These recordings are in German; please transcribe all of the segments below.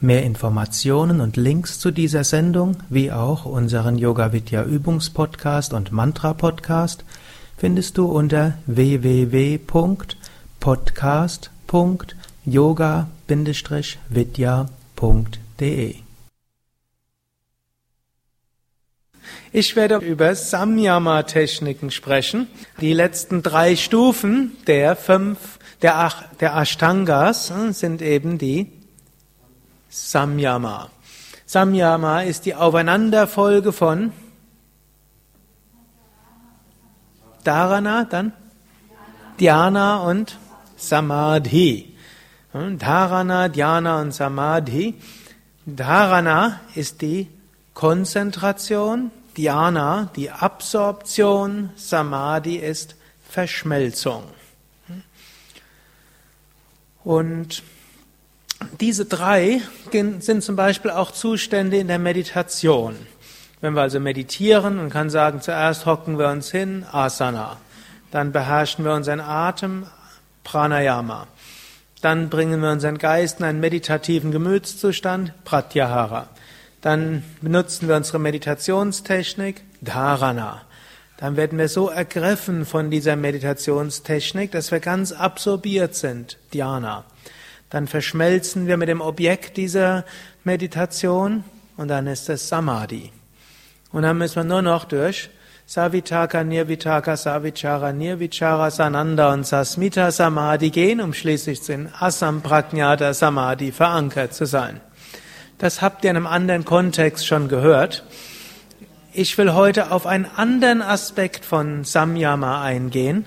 Mehr Informationen und Links zu dieser Sendung, wie auch unseren Yoga Vidya Übungspodcast und Mantra Podcast findest du unter www.podcast.yoga-vidya.de. Ich werde über Samyama-Techniken sprechen. Die letzten drei Stufen der fünf, der, Ach, der Ashtangas hm, sind eben die Samyama. Samyama ist die Aufeinanderfolge von Dharana, dann Dhyana und Samadhi. Dharana, Dhyana und Samadhi. Dharana ist die Konzentration, Dhyana die Absorption, Samadhi ist Verschmelzung. Und diese drei sind zum Beispiel auch Zustände in der Meditation. Wenn wir also meditieren und kann sagen, zuerst hocken wir uns hin, Asana. Dann beherrschen wir unseren Atem, Pranayama. Dann bringen wir unseren Geist in einen meditativen Gemütszustand, Pratyahara. Dann benutzen wir unsere Meditationstechnik, Dharana. Dann werden wir so ergriffen von dieser Meditationstechnik, dass wir ganz absorbiert sind, Dhyana. Dann verschmelzen wir mit dem Objekt dieser Meditation und dann ist es Samadhi. Und dann müssen wir nur noch durch Savitaka, Nirvitaka, Savichara, Nirvichara, Sananda und Sasmita Samadhi gehen, um schließlich in Asamprajnata Samadhi verankert zu sein. Das habt ihr in einem anderen Kontext schon gehört. Ich will heute auf einen anderen Aspekt von Samyama eingehen.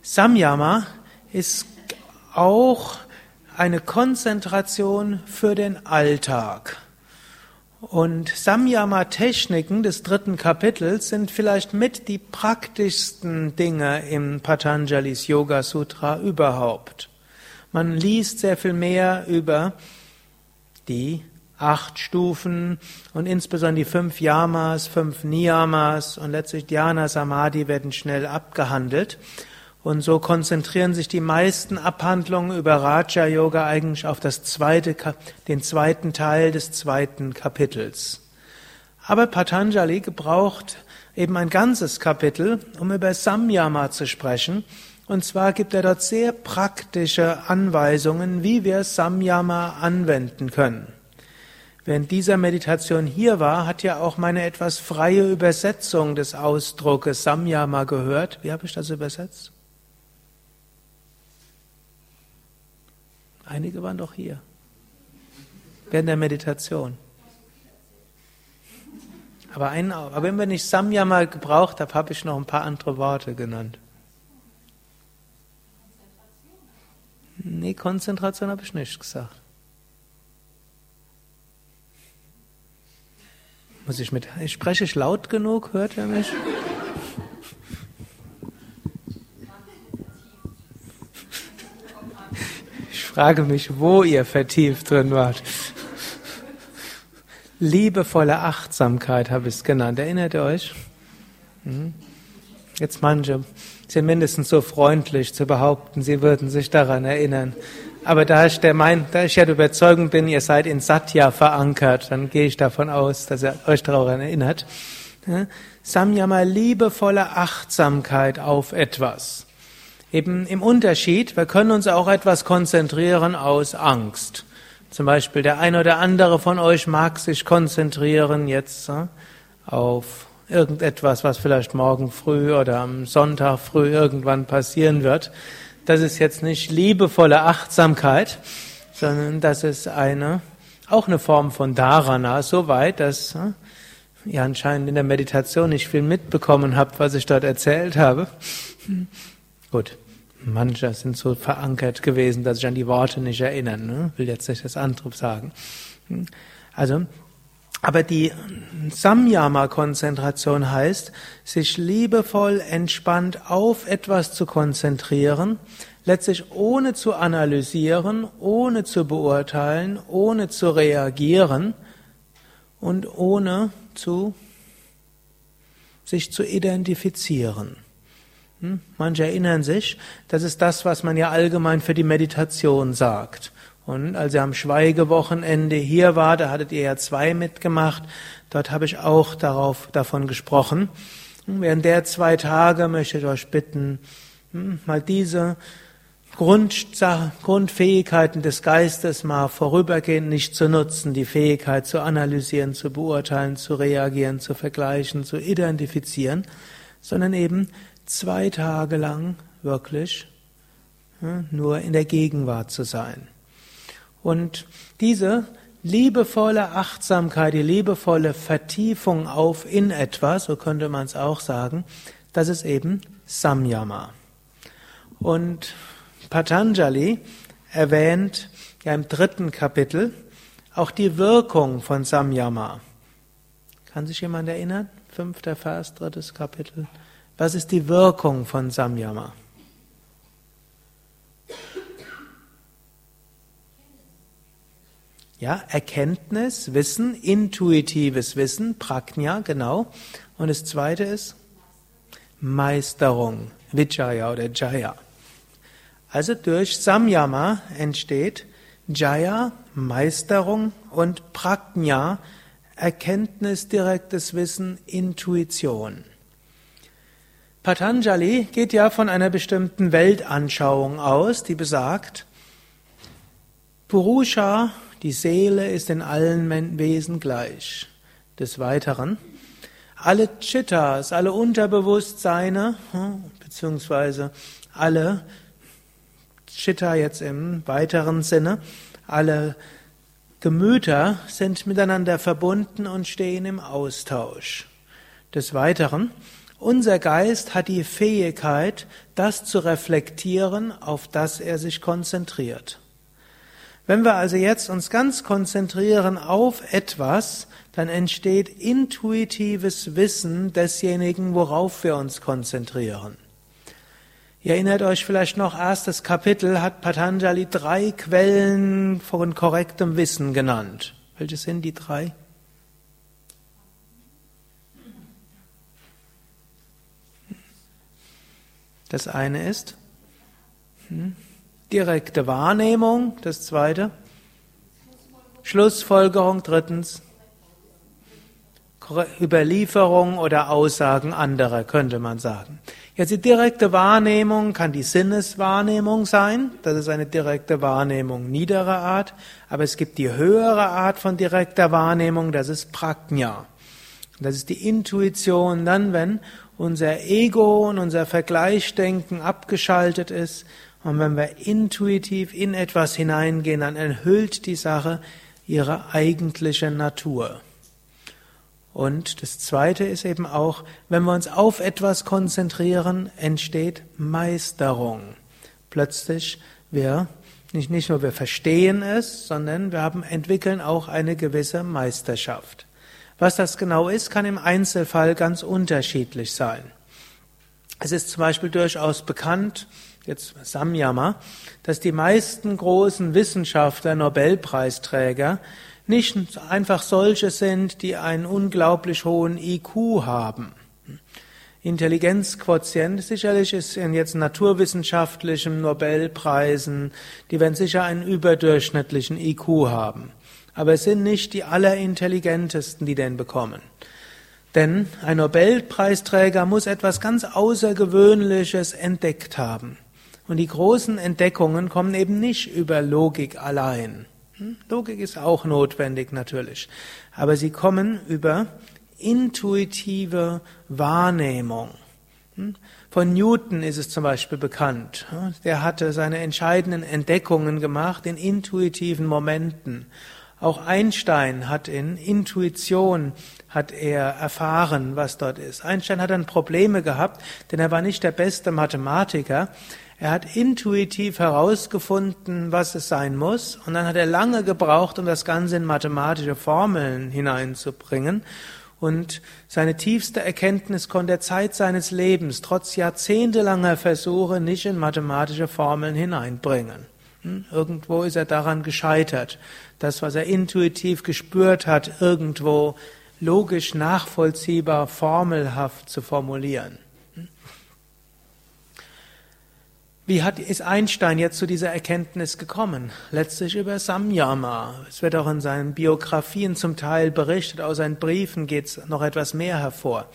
Samyama ist auch eine Konzentration für den Alltag. Und Samyama-Techniken des dritten Kapitels sind vielleicht mit die praktischsten Dinge im Patanjalis Yoga Sutra überhaupt. Man liest sehr viel mehr über die acht Stufen und insbesondere die fünf Yamas, fünf Niyamas und letztlich Dhyana Samadhi werden schnell abgehandelt. Und so konzentrieren sich die meisten Abhandlungen über Raja Yoga eigentlich auf das zweite, den zweiten Teil des zweiten Kapitels. Aber Patanjali gebraucht eben ein ganzes Kapitel, um über Samyama zu sprechen. Und zwar gibt er dort sehr praktische Anweisungen, wie wir Samyama anwenden können. Während dieser Meditation hier war, hat ja auch meine etwas freie Übersetzung des Ausdruckes Samyama gehört. Wie habe ich das übersetzt? Einige waren doch hier. Während der Meditation. Aber, ein, aber wenn wir nicht Samyama gebraucht haben, habe ich noch ein paar andere Worte genannt. Nee, Konzentration habe ich nicht gesagt. Muss ich mit, spreche ich laut genug? Hört ihr mich? Frage mich, wo ihr vertieft drin wart. Liebevolle Achtsamkeit habe ich es genannt. Erinnert ihr euch? Hm? Jetzt manche sind mindestens so freundlich zu behaupten, sie würden sich daran erinnern. Aber da ich, der mein, da ich ja der Überzeugung bin, ihr seid in Satya verankert, dann gehe ich davon aus, dass ihr euch daran erinnert. Samyama, liebevolle Achtsamkeit auf etwas. Eben im Unterschied, wir können uns auch etwas konzentrieren aus Angst. Zum Beispiel der eine oder andere von euch mag sich konzentrieren jetzt äh, auf irgendetwas, was vielleicht morgen früh oder am Sonntag früh irgendwann passieren wird. Das ist jetzt nicht liebevolle Achtsamkeit, sondern das ist eine, auch eine Form von Dharana, soweit, dass äh, ihr anscheinend in der Meditation nicht viel mitbekommen habt, was ich dort erzählt habe. Gut. Manche sind so verankert gewesen, dass sich an die Worte nicht erinnern. Ne? Will jetzt nicht das andere sagen. Hm? Also, aber die Samyama-Konzentration heißt, sich liebevoll, entspannt auf etwas zu konzentrieren, letztlich ohne zu analysieren, ohne zu beurteilen, ohne zu reagieren und ohne zu sich zu identifizieren. Hm? Manche erinnern sich, das ist das, was man ja allgemein für die Meditation sagt. Und als ihr am Schweigewochenende hier war, da hattet ihr ja zwei mitgemacht, dort habe ich auch darauf, davon gesprochen. Während der zwei Tage möchte ich euch bitten, hm, mal diese Grundfähigkeiten des Geistes mal vorübergehend nicht zu nutzen, die Fähigkeit zu analysieren, zu beurteilen, zu reagieren, zu vergleichen, zu identifizieren, sondern eben zwei Tage lang wirklich nur in der Gegenwart zu sein. Und diese liebevolle Achtsamkeit, die liebevolle Vertiefung auf in etwas, so könnte man es auch sagen, das ist eben Samyama. Und Patanjali erwähnt ja im dritten Kapitel auch die Wirkung von Samyama. Kann sich jemand erinnern? Fünfter Vers, drittes Kapitel. Was ist die Wirkung von Samyama? Ja, Erkenntnis, Wissen, intuitives Wissen, Prajna, genau. Und das zweite ist Meisterung, Vijaya oder Jaya. Also durch Samyama entsteht Jaya, Meisterung und Prajna, Erkenntnis, direktes Wissen, Intuition. Patanjali geht ja von einer bestimmten Weltanschauung aus, die besagt, Purusha, die Seele ist in allen Wesen gleich. Des Weiteren, alle Chittas, alle Unterbewusstseine, hm, beziehungsweise alle Chitta jetzt im weiteren Sinne, alle Gemüter sind miteinander verbunden und stehen im Austausch. Des Weiteren, unser Geist hat die Fähigkeit, das zu reflektieren, auf das er sich konzentriert. Wenn wir also jetzt uns ganz konzentrieren auf etwas, dann entsteht intuitives Wissen desjenigen, worauf wir uns konzentrieren. Ihr erinnert euch vielleicht noch, erstes Kapitel hat Patanjali drei Quellen von korrektem Wissen genannt. Welche sind die drei? Das eine ist hm, direkte Wahrnehmung, das zweite Schlussfolgerung, drittens Überlieferung oder Aussagen anderer, könnte man sagen. Jetzt die direkte Wahrnehmung kann die Sinneswahrnehmung sein, das ist eine direkte Wahrnehmung niederer Art, aber es gibt die höhere Art von direkter Wahrnehmung, das ist Prajna. Das ist die Intuition, dann wenn unser Ego und unser Vergleichsdenken abgeschaltet ist und wenn wir intuitiv in etwas hineingehen, dann enthüllt die Sache ihre eigentliche Natur. Und das Zweite ist eben auch, wenn wir uns auf etwas konzentrieren, entsteht Meisterung. Plötzlich wir nicht, nicht nur wir verstehen es, sondern wir haben, entwickeln auch eine gewisse Meisterschaft. Was das genau ist, kann im Einzelfall ganz unterschiedlich sein. Es ist zum Beispiel durchaus bekannt, jetzt Samyama, dass die meisten großen Wissenschaftler, Nobelpreisträger, nicht einfach solche sind, die einen unglaublich hohen IQ haben. Intelligenzquotient sicherlich ist in jetzt naturwissenschaftlichen Nobelpreisen, die werden sicher einen überdurchschnittlichen IQ haben aber es sind nicht die allerintelligentesten, die den bekommen. Denn ein Nobelpreisträger muss etwas ganz Außergewöhnliches entdeckt haben. Und die großen Entdeckungen kommen eben nicht über Logik allein. Hm? Logik ist auch notwendig natürlich. Aber sie kommen über intuitive Wahrnehmung. Hm? Von Newton ist es zum Beispiel bekannt. Hm? Der hatte seine entscheidenden Entdeckungen gemacht in intuitiven Momenten. Auch Einstein hat in Intuition hat er erfahren, was dort ist. Einstein hat dann Probleme gehabt, denn er war nicht der beste Mathematiker. Er hat intuitiv herausgefunden, was es sein muss, und dann hat er lange gebraucht, um das Ganze in mathematische Formeln hineinzubringen. Und seine tiefste Erkenntnis konnte er Zeit seines Lebens, trotz jahrzehntelanger Versuche, nicht in mathematische Formeln hineinbringen. Hm? Irgendwo ist er daran gescheitert. Das, was er intuitiv gespürt hat, irgendwo logisch nachvollziehbar, formelhaft zu formulieren. Wie hat, ist Einstein jetzt zu dieser Erkenntnis gekommen? Letztlich über Samyama. Es wird auch in seinen Biografien zum Teil berichtet, aus seinen Briefen geht es noch etwas mehr hervor.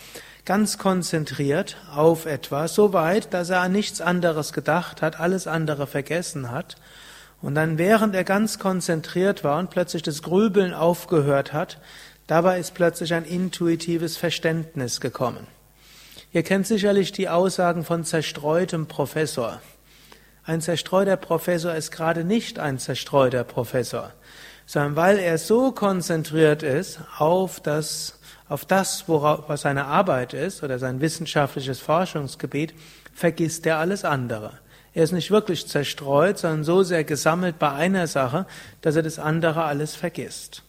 Ganz konzentriert auf etwas, so weit, dass er an nichts anderes gedacht hat, alles andere vergessen hat. Und dann, während er ganz konzentriert war und plötzlich das Grübeln aufgehört hat, dabei ist plötzlich ein intuitives Verständnis gekommen. Ihr kennt sicherlich die Aussagen von zerstreutem Professor. Ein zerstreuter Professor ist gerade nicht ein zerstreuter Professor, sondern weil er so konzentriert ist auf das, auf das, was seine Arbeit ist oder sein wissenschaftliches Forschungsgebiet, vergisst er alles andere. Er ist nicht wirklich zerstreut, sondern so sehr gesammelt bei einer Sache, dass er das andere alles vergisst.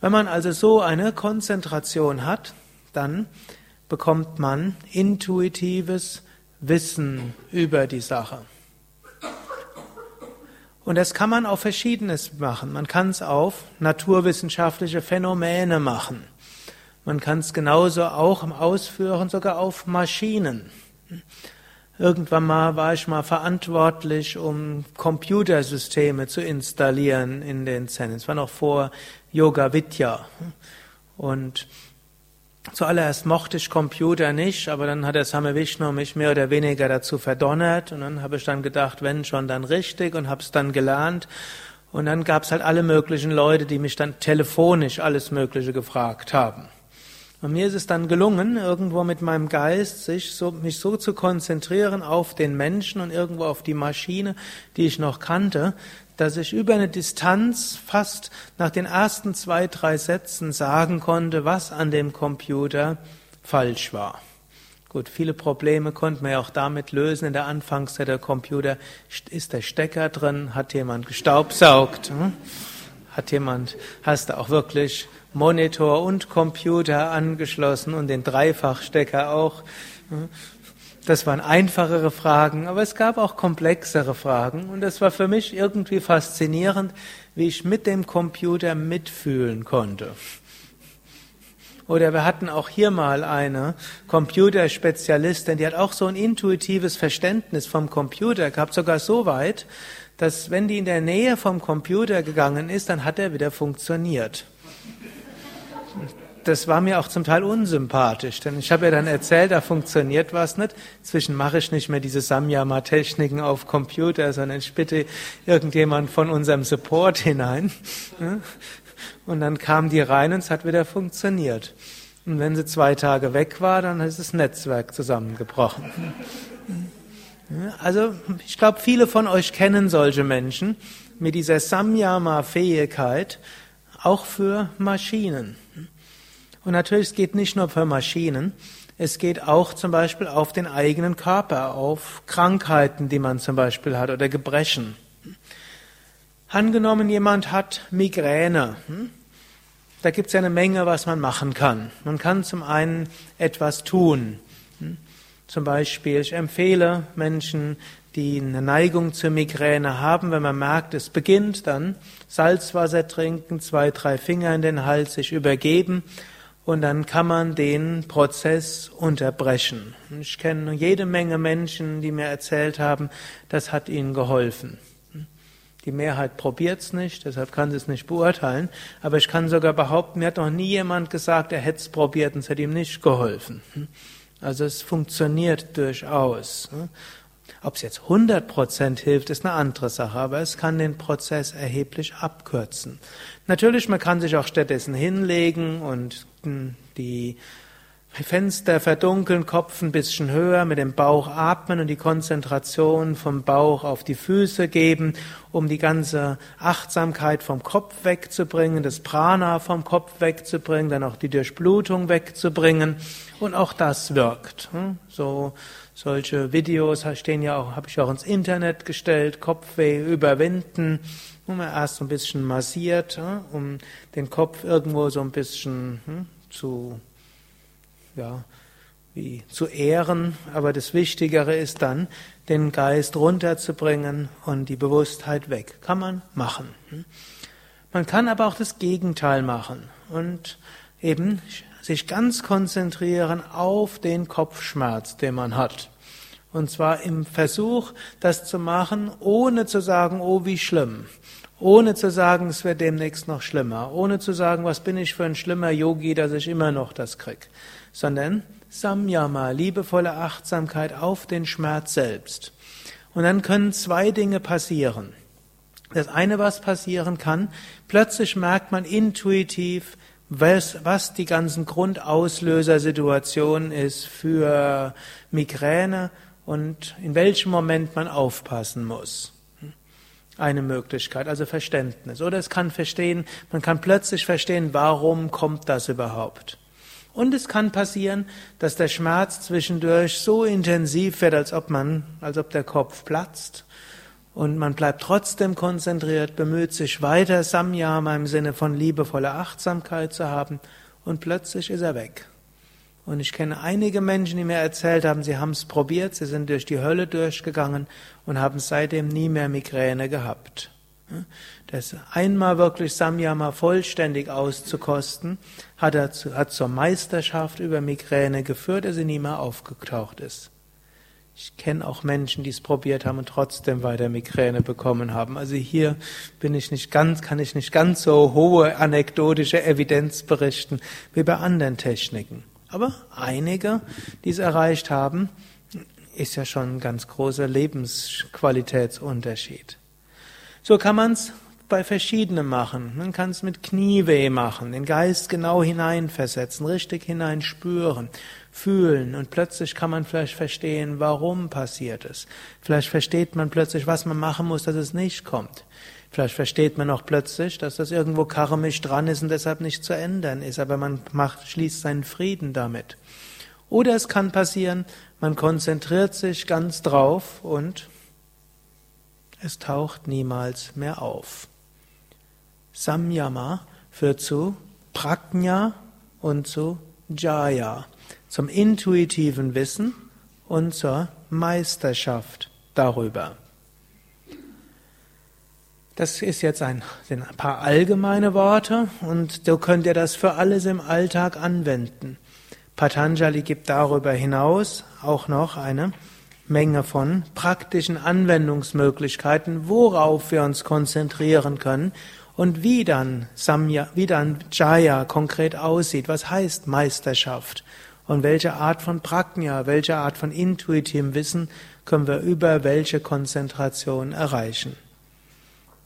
Wenn man also so eine Konzentration hat, dann bekommt man intuitives Wissen über die Sache. Und das kann man auf Verschiedenes machen. Man kann es auf naturwissenschaftliche Phänomene machen. Man kann es genauso auch ausführen, sogar auf Maschinen. Irgendwann mal war ich mal verantwortlich, um Computersysteme zu installieren in den Zen. Es war noch vor Yoga Vidya. Und Zuallererst mochte ich Computer nicht, aber dann hat der Same Vishnu mich mehr oder weniger dazu verdonnert und dann habe ich dann gedacht, wenn schon, dann richtig und habe es dann gelernt. Und dann gab es halt alle möglichen Leute, die mich dann telefonisch alles Mögliche gefragt haben. Und mir ist es dann gelungen, irgendwo mit meinem Geist sich so, mich so zu konzentrieren auf den Menschen und irgendwo auf die Maschine, die ich noch kannte, dass ich über eine Distanz fast nach den ersten zwei, drei Sätzen sagen konnte, was an dem Computer falsch war. Gut, viele Probleme konnte man ja auch damit lösen. In der Anfangszeit der Computer ist der Stecker drin, hat jemand gestaubsaugt, hm? hat jemand, hast du auch wirklich Monitor und Computer angeschlossen und den Dreifachstecker auch. Das waren einfachere Fragen, aber es gab auch komplexere Fragen und es war für mich irgendwie faszinierend, wie ich mit dem Computer mitfühlen konnte. Oder wir hatten auch hier mal eine Computerspezialistin, die hat auch so ein intuitives Verständnis vom Computer gehabt, sogar so weit, dass wenn die in der Nähe vom Computer gegangen ist, dann hat er wieder funktioniert das war mir auch zum Teil unsympathisch, denn ich habe ja dann erzählt, da funktioniert was nicht. Inzwischen mache ich nicht mehr diese Samyama-Techniken auf Computer, sondern ich bitte irgendjemand von unserem Support hinein. Und dann kam die rein und es hat wieder funktioniert. Und wenn sie zwei Tage weg war, dann ist das Netzwerk zusammengebrochen. Also ich glaube, viele von euch kennen solche Menschen mit dieser Samyama-Fähigkeit, auch für Maschinen. Und natürlich, es geht nicht nur für Maschinen, es geht auch zum Beispiel auf den eigenen Körper, auf Krankheiten, die man zum Beispiel hat oder Gebrechen. Angenommen, jemand hat Migräne. Hm? Da gibt es ja eine Menge, was man machen kann. Man kann zum einen etwas tun. Hm? Zum Beispiel, ich empfehle Menschen, die eine Neigung zur Migräne haben, wenn man merkt, es beginnt, dann Salzwasser trinken, zwei, drei Finger in den Hals, sich übergeben und dann kann man den Prozess unterbrechen. Ich kenne jede Menge Menschen, die mir erzählt haben, das hat ihnen geholfen. Die Mehrheit probiert es nicht, deshalb kann sie es nicht beurteilen. Aber ich kann sogar behaupten, mir hat noch nie jemand gesagt, er hätte es probiert und es hat ihm nicht geholfen. Also es funktioniert durchaus. Ob es jetzt 100% hilft, ist eine andere Sache, aber es kann den Prozess erheblich abkürzen. Natürlich, man kann sich auch stattdessen hinlegen und die Fenster verdunkeln, Kopf ein bisschen höher, mit dem Bauch atmen und die Konzentration vom Bauch auf die Füße geben, um die ganze Achtsamkeit vom Kopf wegzubringen, das Prana vom Kopf wegzubringen, dann auch die Durchblutung wegzubringen. Und auch das wirkt. Hm? So, solche Videos stehen ja auch, habe ich auch ins Internet gestellt, Kopfweh überwinden, wo man erst so ein bisschen massiert, hm? um den Kopf irgendwo so ein bisschen hm, zu ja, wie zu ehren, aber das Wichtigere ist dann, den Geist runterzubringen und die Bewusstheit weg. Kann man machen. Man kann aber auch das Gegenteil machen und eben sich ganz konzentrieren auf den Kopfschmerz, den man hat. Und zwar im Versuch, das zu machen, ohne zu sagen, oh, wie schlimm. Ohne zu sagen, es wird demnächst noch schlimmer. Ohne zu sagen, was bin ich für ein schlimmer Yogi, dass ich immer noch das krieg sondern Samyama, liebevolle Achtsamkeit auf den Schmerz selbst. Und dann können zwei Dinge passieren. Das eine, was passieren kann, plötzlich merkt man intuitiv, was, was die ganzen Grundauslösersituationen ist für Migräne und in welchem Moment man aufpassen muss. Eine Möglichkeit, also Verständnis. Oder es kann verstehen, man kann plötzlich verstehen, warum kommt das überhaupt. Und es kann passieren, dass der Schmerz zwischendurch so intensiv wird, als ob man, als ob der Kopf platzt. Und man bleibt trotzdem konzentriert, bemüht sich weiter, Samyama im Sinne von liebevoller Achtsamkeit zu haben. Und plötzlich ist er weg. Und ich kenne einige Menschen, die mir erzählt haben, sie haben es probiert, sie sind durch die Hölle durchgegangen und haben seitdem nie mehr Migräne gehabt. Das einmal wirklich Samyama vollständig auszukosten, hat, er zu, hat zur Meisterschaft über Migräne geführt, dass sie nie mehr aufgetaucht ist. Ich kenne auch Menschen, die es probiert haben und trotzdem weiter Migräne bekommen haben. Also hier bin ich nicht ganz, kann ich nicht ganz so hohe anekdotische Evidenz berichten wie bei anderen Techniken. Aber einige, die es erreicht haben, ist ja schon ein ganz großer Lebensqualitätsunterschied. So kann man es bei verschiedenen machen. Man kann es mit Knieweh machen, den Geist genau hineinversetzen, richtig hineinspüren, fühlen und plötzlich kann man vielleicht verstehen, warum passiert es. Vielleicht versteht man plötzlich, was man machen muss, dass es nicht kommt. Vielleicht versteht man auch plötzlich, dass das irgendwo karmisch dran ist und deshalb nicht zu ändern ist, aber man macht, schließt seinen Frieden damit. Oder es kann passieren, man konzentriert sich ganz drauf und es taucht niemals mehr auf. Samyama führt zu Prajna und zu Jaya, zum intuitiven Wissen und zur Meisterschaft darüber. Das ist jetzt ein, sind ein paar allgemeine Worte und du könnt ihr das für alles im Alltag anwenden. Patanjali gibt darüber hinaus auch noch eine Menge von praktischen Anwendungsmöglichkeiten, worauf wir uns konzentrieren können und wie dann Samya, wie dann Jaya konkret aussieht. Was heißt Meisterschaft? Und welche Art von Prajna, welche Art von intuitivem Wissen können wir über welche Konzentration erreichen?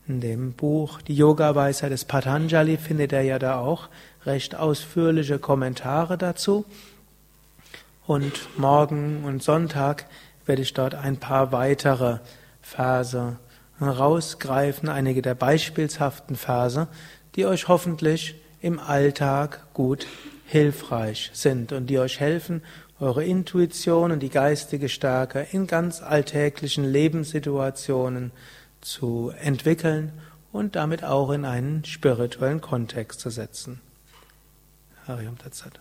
In dem Buch Die Yoga-Weisheit des Patanjali findet er ja da auch recht ausführliche Kommentare dazu. Und morgen und Sonntag werde ich dort ein paar weitere Verse rausgreifen, einige der beispielshaften Verse, die euch hoffentlich im Alltag gut hilfreich sind und die euch helfen, eure Intuition und die geistige Stärke in ganz alltäglichen Lebenssituationen zu entwickeln und damit auch in einen spirituellen Kontext zu setzen. Hariam Tatsat.